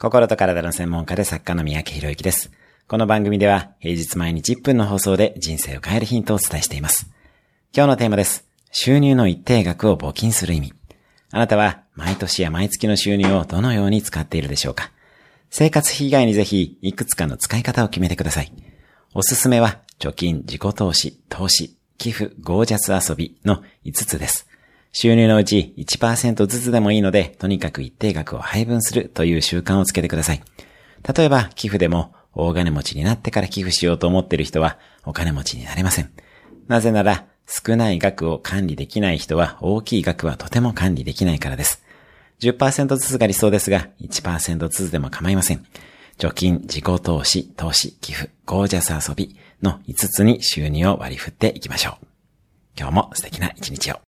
心と体の専門家で作家の三宅博之です。この番組では平日毎日1分の放送で人生を変えるヒントをお伝えしています。今日のテーマです。収入の一定額を募金する意味。あなたは毎年や毎月の収入をどのように使っているでしょうか生活費以外にぜひいくつかの使い方を決めてください。おすすめは貯金、自己投資、投資、寄付、ゴージャス遊びの5つです。収入のうち1%ずつでもいいので、とにかく一定額を配分するという習慣をつけてください。例えば、寄付でも、大金持ちになってから寄付しようと思っている人は、お金持ちになれません。なぜなら、少ない額を管理できない人は、大きい額はとても管理できないからです。10%ずつが理想ですが、1%ずつでも構いません。貯金、自己投資、投資、寄付、ゴージャス遊びの5つに収入を割り振っていきましょう。今日も素敵な一日を。